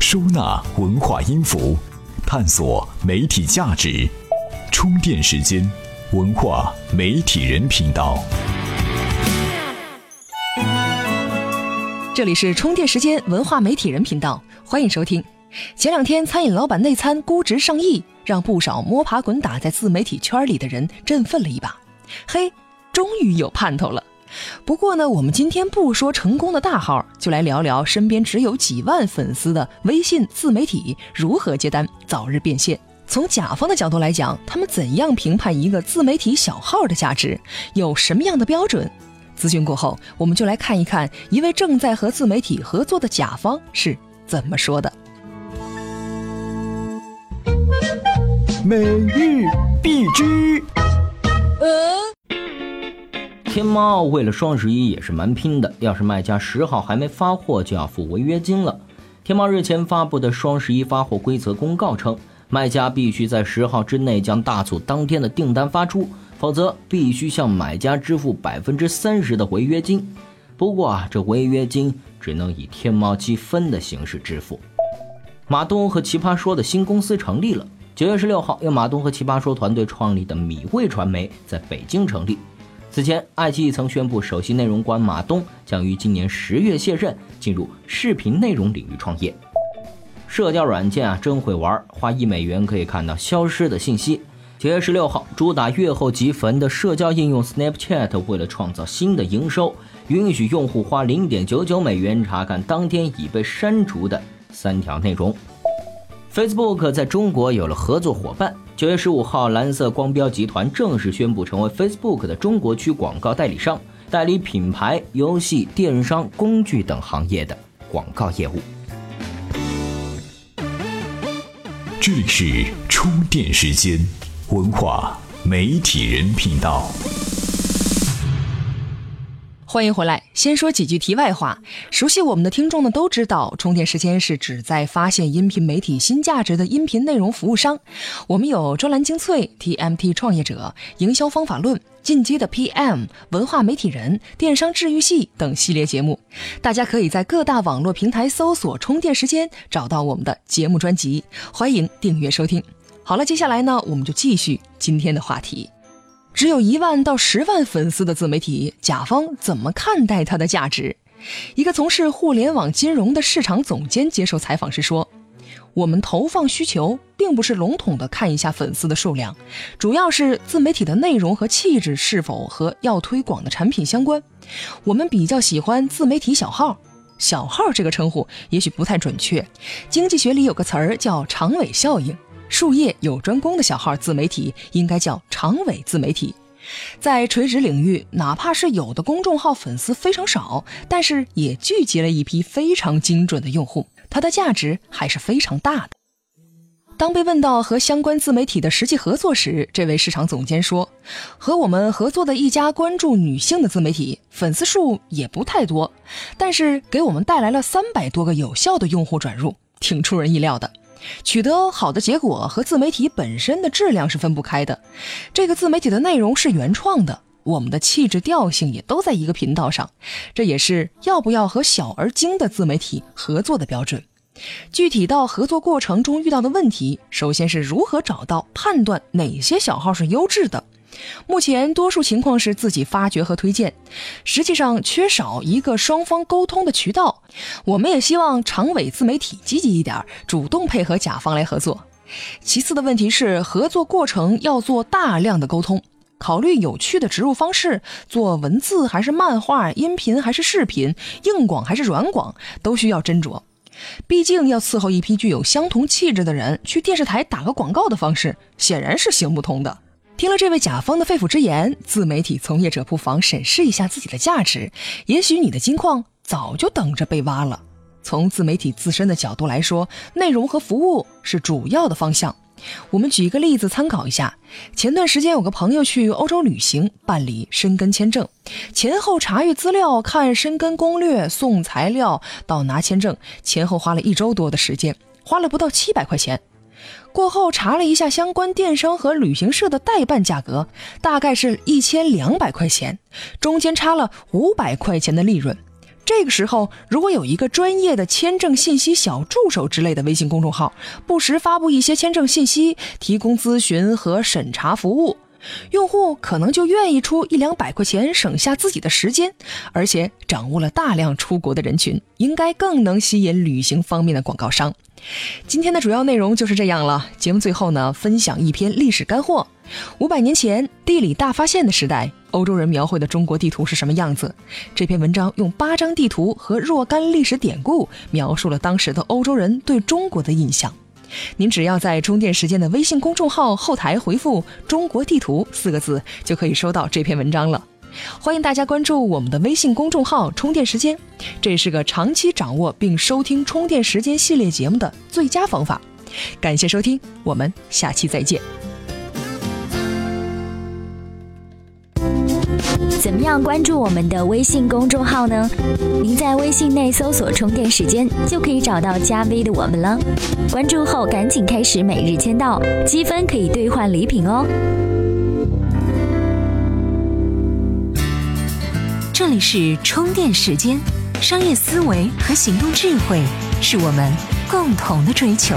收纳文化音符，探索媒体价值。充电时间，文化媒体人频道。这里是充电时间文化媒体人频道，欢迎收听。前两天，餐饮老板内参估值上亿，让不少摸爬滚打在自媒体圈里的人振奋了一把。嘿，终于有盼头了。不过呢，我们今天不说成功的大号，就来聊聊身边只有几万粉丝的微信自媒体如何接单，早日变现。从甲方的角度来讲，他们怎样评判一个自媒体小号的价值，有什么样的标准？咨询过后，我们就来看一看一位正在和自媒体合作的甲方是怎么说的。每日必知。天猫为了双十一也是蛮拼的，要是卖家十号还没发货，就要付违约金了。天猫日前发布的双十一发货规则公告称，卖家必须在十号之内将大促当天的订单发出，否则必须向买家支付百分之三十的违约金。不过啊，这违约金只能以天猫积分的形式支付。马东和奇葩说的新公司成立了。九月十六号，由马东和奇葩说团队创立的米味传媒在北京成立。此前，爱奇艺曾宣布，首席内容官马东将于今年十月卸任，进入视频内容领域创业。社交软件啊，真会玩，花一美元可以看到消失的信息。九月十六号，主打阅后即焚的社交应用 Snapchat 为了创造新的营收，允许用户花零点九九美元查看当天已被删除的三条内容。Facebook 在中国有了合作伙伴。九月十五号，蓝色光标集团正式宣布成为 Facebook 的中国区广告代理商，代理品牌、游戏、电商、工具等行业的广告业务。这里是充电时间，文化媒体人频道。欢迎回来。先说几句题外话，熟悉我们的听众呢都知道，充电时间是旨在发现音频媒体新价值的音频内容服务商。我们有专栏精粹、TMT 创业者、营销方法论、进阶的 PM、文化媒体人、电商治愈系等系列节目。大家可以在各大网络平台搜索“充电时间”，找到我们的节目专辑，欢迎订阅收听。好了，接下来呢，我们就继续今天的话题。只有一万到十万粉丝的自媒体，甲方怎么看待它的价值？一个从事互联网金融的市场总监接受采访时说：“我们投放需求并不是笼统的看一下粉丝的数量，主要是自媒体的内容和气质是否和要推广的产品相关。我们比较喜欢自媒体小号，小号这个称呼也许不太准确，经济学里有个词儿叫长尾效应。”术业有专攻的小号自媒体应该叫长尾自媒体，在垂直领域，哪怕是有的公众号粉丝非常少，但是也聚集了一批非常精准的用户，它的价值还是非常大的。当被问到和相关自媒体的实际合作时，这位市场总监说：“和我们合作的一家关注女性的自媒体，粉丝数也不太多，但是给我们带来了三百多个有效的用户转入，挺出人意料的。”取得好的结果和自媒体本身的质量是分不开的。这个自媒体的内容是原创的，我们的气质调性也都在一个频道上，这也是要不要和小而精的自媒体合作的标准。具体到合作过程中遇到的问题，首先是如何找到判断哪些小号是优质的。目前多数情况是自己发掘和推荐，实际上缺少一个双方沟通的渠道。我们也希望长尾自媒体积极一点，主动配合甲方来合作。其次的问题是，合作过程要做大量的沟通，考虑有趣的植入方式，做文字还是漫画，音频还是视频，硬广还是软广，都需要斟酌。毕竟要伺候一批具有相同气质的人去电视台打个广告的方式，显然是行不通的。听了这位甲方的肺腑之言，自媒体从业者不妨审视一下自己的价值，也许你的金矿早就等着被挖了。从自媒体自身的角度来说，内容和服务是主要的方向。我们举一个例子参考一下：前段时间有个朋友去欧洲旅行，办理申根签证，前后查阅资料、看申根攻略、送材料到拿签证，前后花了一周多的时间，花了不到七百块钱。过后查了一下相关电商和旅行社的代办价格，大概是一千两百块钱，中间差了五百块钱的利润，这个时候，如果有一个专业的签证信息小助手之类的微信公众号，不时发布一些签证信息，提供咨询和审查服务。用户可能就愿意出一两百块钱，省下自己的时间，而且掌握了大量出国的人群，应该更能吸引旅行方面的广告商。今天的主要内容就是这样了。节目最后呢，分享一篇历史干货：五百年前地理大发现的时代，欧洲人描绘的中国地图是什么样子？这篇文章用八张地图和若干历史典故，描述了当时的欧洲人对中国的印象。您只要在充电时间的微信公众号后台回复“中国地图”四个字，就可以收到这篇文章了。欢迎大家关注我们的微信公众号“充电时间”，这是个长期掌握并收听充电时间系列节目的最佳方法。感谢收听，我们下期再见。怎么样关注我们的微信公众号呢？您在微信内搜索“充电时间”，就可以找到加 V 的我们了。关注后赶紧开始每日签到，积分可以兑换礼品哦。这里是充电时间，商业思维和行动智慧是我们共同的追求。